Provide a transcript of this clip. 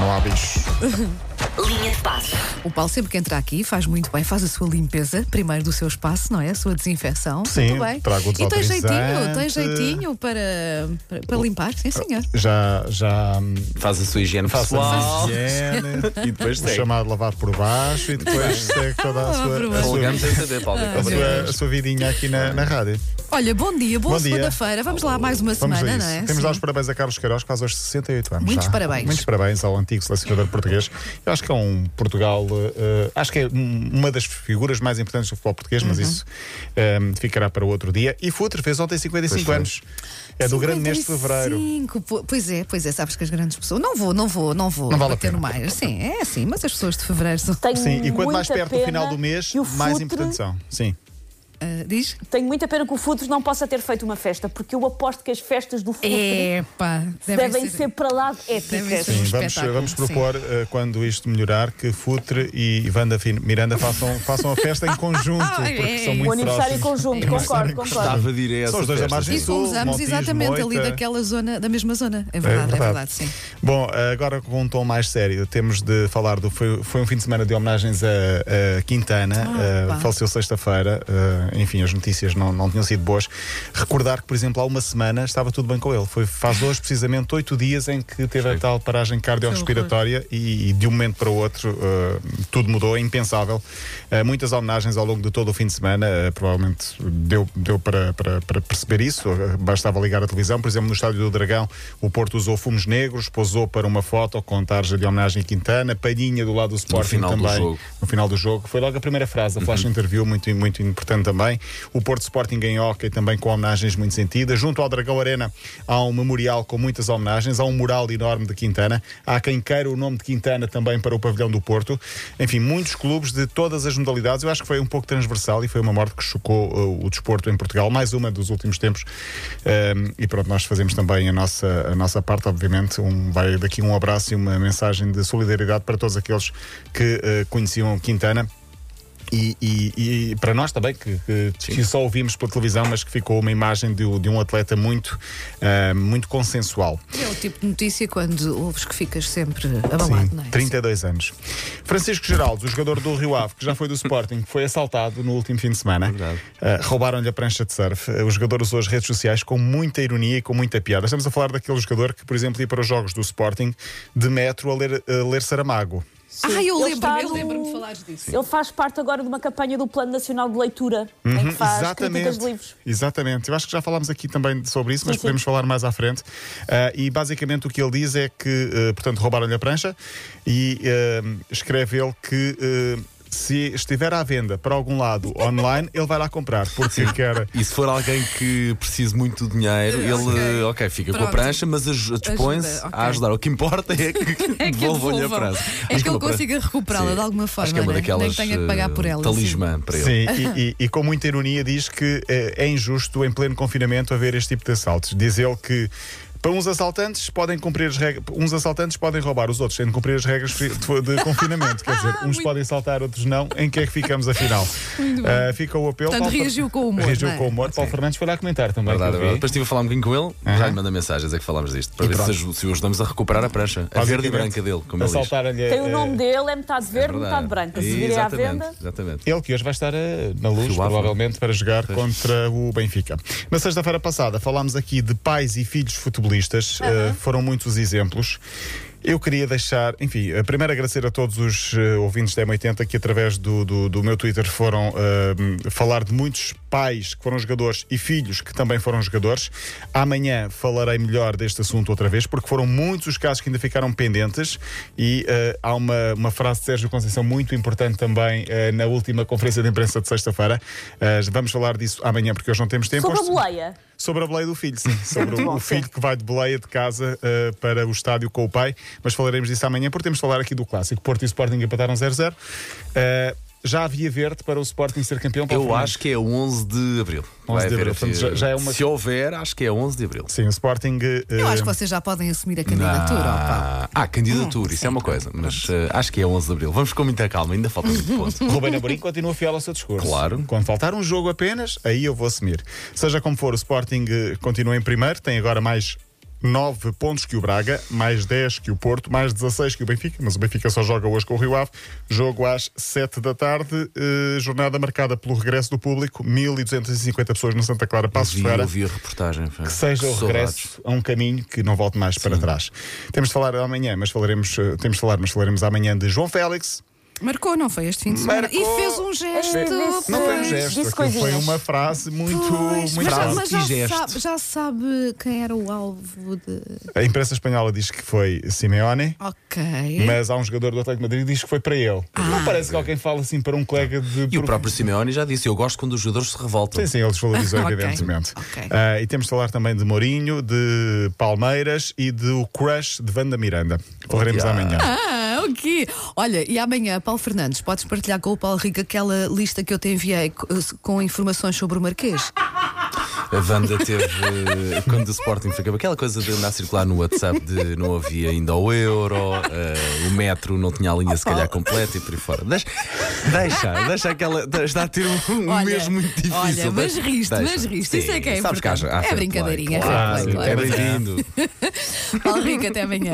Não há bicho. Linha de passe. O Paulo sempre que entra aqui faz muito bem, faz a sua limpeza, primeiro do seu espaço, não é? A sua desinfecção. Sim, muito bem. trago o E tem jeitinho, tem jeitinho para, para, para limpar, sim senhor. Já, já hum, Faz a sua higiene a pessoal. higiene, E depois o segue. chamado lavar por baixo e depois segue toda a sua, por a sua, Alugamos sem saber, Paulo. Ah, a sua, a sua vidinha aqui na, na rádio. Olha, bom dia, boa Bom dia. segunda-feira. Vamos lá, mais uma Vamos semana, a não é? Temos Sim. dar os parabéns a Carlos Queiroz, que faz hoje 68 anos. Muitos já. parabéns. Muitos parabéns ao antigo selecionador português. Eu acho que é um Portugal, eh, acho que é um- uma das figuras mais importantes do futebol português, mas Uhum. isso eh, ficará para outro dia. E Futre fez ontem 55 foi. anos. É do grande mês de fevereiro. 55, po- Pois é, pois é, sabes que as grandes pessoas. Não vou, não vou, não vou Não vale a bater pena. no mais. Sim, é assim, mas as pessoas de fevereiro são. Tenho Sim, e quanto mais muita perto do pena final do mês, que o mais Futre- importantes são. Sim. Ah, diz? Tenho muita pena que o Futres não possa ter feito uma festa, porque eu aposto que as festas do Futre Epá, devem ser para lá de devem épicas. ser. Sim, um vamos, espetáculo, vamos propor, eh, quando isto melhorar, que Futre e Wanda Miranda façam, façam a festa em conjunto, porque é. são O muito aniversário em próximos. conjunto, concordo, concordo. Estava essa São os dois da margem. E sul. fomos ambos Montijo, exatamente ali Moita. daquela zona, da mesma zona. É verdade, é verdade, sim. Bom, agora com um tom mais sério, temos de falar do. Foi, foi um fim de semana de homenagens a, a Quintana, Ah, eh, pá. faleceu sexta-feira, eh, enfim, as notícias não, não tinham sido boas. Recordar que, por exemplo, há uma semana estava tudo bem com ele. Foi, faz hoje precisamente oito dias em que teve a tal paragem cardiorrespiratória e, e de um momento para o outro eh, tudo mudou, é impensável. Eh, muitas homenagens ao longo de todo o fim de semana, eh, provavelmente deu, deu para, para, para perceber isso, bastava ligar a televisão. Por exemplo, no Estádio do Dragão, o Porto usou fumos negros, posou para uma foto com tarja de homenagem a Quintana, palhinha do lado do Sporting final do também. jogo. No final do jogo. Foi logo a primeira frase, a flash interview, muito, muito importante também. O Porto Sporting em hockey também com homenagens muito sentidas. Junto ao Dragão Arena há um memorial com muitas homenagens, há um mural enorme de Quintana. Há quem queira o nome de Quintana também para o pavilhão do Porto. Enfim, muitos clubes de todas as modalidades. Eu acho que foi um pouco transversal e foi uma morte que chocou uh, o desporto em Portugal, mais uma dos últimos tempos. Um, e pronto, nós fazemos também a nossa, a nossa parte, obviamente. Um, vai daqui um abraço e uma mensagem de solidariedade para todos aqueles que uh, conheciam Quintana. E, e- e para nós também, que, que- que só ouvimos pela televisão, mas que ficou uma imagem de, de um atleta muito, uh, muito consensual. É o tipo de notícia quando ouves que ficas sempre abalado, Sim, não é? 32 anos. Francisco Geraldo, o jogador do Rio Ave, que já foi do Sporting, foi assaltado no último fim de semana. Uh, Roubaram-lhe a prancha de surf. Uh, o jogador usou as redes sociais com muita ironia e com muita piada. Estamos a falar daquele jogador que, por exemplo, ia para os jogos do Sporting de metro a ler, a ler Saramago. Ah, eu lembro-me, eu lembro-me de falares disso. Ele faz parte agora de uma campanha do Plano Nacional de Leitura, em Uhum, que faz críticas de livros. Exatamente. Eu acho que já falámos aqui também sobre isso, mas Sim, sim. podemos falar mais à frente. Ah, e basicamente o que ele diz é que, eh, portanto, roubaram-lhe a prancha e eh, escreve ele que. Se estiver à venda para algum lado online, ele vai lá comprar, porque quer. E se for alguém que precise muito de dinheiro, ele, ok, fica com a Pronto. prancha, mas dispõe-se Ajuda, ok. a ajudar. O que importa é que, É que devolvam-lhe a prancha. É Acho que ele consiga recuperá-la de alguma forma. Acho que é uma né? daquelas. Nem que tenha que pagar por ela. Talismã para ele. Sim, e, e- e com muita ironia diz que eh, é injusto em pleno confinamento haver este tipo de assaltos. Diz ele que para uns assaltantes podem cumprir as regras, uns assaltantes podem roubar, os outros têm de cumprir as regras de, confinamento. Quer dizer, uns podem saltar, outros não. Em que é que ficamos afinal? Ah, fica o apelo. Portanto, Paulo reagiu com humor, Reagiu é? com humor. Paulo Fernandes foi lá comentar também. Verdade, verdade. Depois estive a falar um bocadinho com ele, Aham. já lhe manda mensagens, é que falámos disto, para E ver se, pronto. se o ajudamos a recuperar a prancha, a verde e branca dele, como ele diz. Tem o nome dele, é metade verde, Verdade. metade branca. Se virem à Exatamente, venda. Exatamente. Ele que hoje vai estar eh, na luz, provavelmente, para jogar contra o Benfica. Na sexta-feira passada falámos aqui de pais e filhos futebolistas, eh, foram muitos os exemplos. Eu queria deixar, enfim, a primeiro agradecer a todos os eh, ouvintes da M80 que através do, do, do meu Twitter foram eh, falar de muitos pais que foram jogadores e filhos que também foram jogadores. Amanhã falarei melhor deste assunto outra vez, porque foram muitos os casos que ainda ficaram pendentes e eh, há uma, uma frase de Sérgio Conceição muito importante também eh, na última conferência de imprensa de sexta-feira. Eh, vamos falar disso amanhã, porque hoje não temos tempo. Sobre a boleia. Sobre a boleia do filho, sim. Sobre o, o filho que vai de boleia de casa para o estádio com o pai. Mas falaremos disso amanhã, porque temos de falar aqui do clássico. Porto e Sporting empataram 0-0. Já havia verde para o Sporting ser campeão? Paulo Eu acho que é 11 de abril. 11 Vai de abril, portanto, já- já é uma- Se houver, acho que é 11 de abril. Sim, o Sporting. eh, Eu acho que vocês já podem assumir a candidatura, ó, Paulo. Ah, candidatura, isso é uma coisa, mas eh, acho que é 11 de abril. Vamos com muita calma, ainda falta muito ponto. Rubén Amorim continua fiel ao seu discurso. Claro. Quando faltar um jogo apenas, aí eu vou assumir. Seja como for, o Sporting eh, continua em primeiro, tem agora mais 9 pontos que o Braga, mais 10 que o Porto, mais 16 que o Benfica, mas o Benfica só joga hoje com o Rio Ave. Jogo às 7 da tarde, eh, jornada marcada pelo regresso do público, 1250 pessoas no Santa Clara Passos Vi, Ferreira. eu vi a reportagem. pá. Que seja o regresso a um caminho que não volte mais para trás. Temos de falar amanhã, mas falaremos, eh, temos de falar, mas falaremos amanhã de João Félix. Marcou, não foi este fim de semana? Marcou. E fez um gesto. Não foi um gesto, disse aquilo foi coisinhas. uma frase muito, Pois, muito mas, já, mas já, gesto. sabe, já sabe quem era o alvo de. A imprensa espanhola diz que foi Simeone. Ok. Mas há um jogador do Atlético de Madrid que diz que foi para ele. Não parece que alguém fala assim para um colega de. E o próprio Simeone já disse: Eu gosto quando os jogadores se revoltam. Sim, sim, ele desvalorizou, Ok, evidentemente. ok. Ah, e temos de falar também de Mourinho, de Palmeiras e do crush de Wanda Miranda. Falaremos Olha. amanhã. Ok. Olha, e amanhã, Paulo Fernandes, podes partilhar com o Paulo Rico aquela lista que eu te enviei co- com informações sobre o Marquês? A Wanda teve, eh, quando o Sporting foi aquela coisa de andar a circular no WhatsApp de não havia ainda o euro, eh, o metro não tinha a linha se calhar completa e por aí fora. Deixa, deixa, deixa aquela. Está a ter um, Olha, mês muito difícil. olha, mas riste, mas riste. Isso é que é sabes que há- há É brincadeirinha, é claro, fair play, É claro. bem-vindo. Paulo Rico, até amanhã.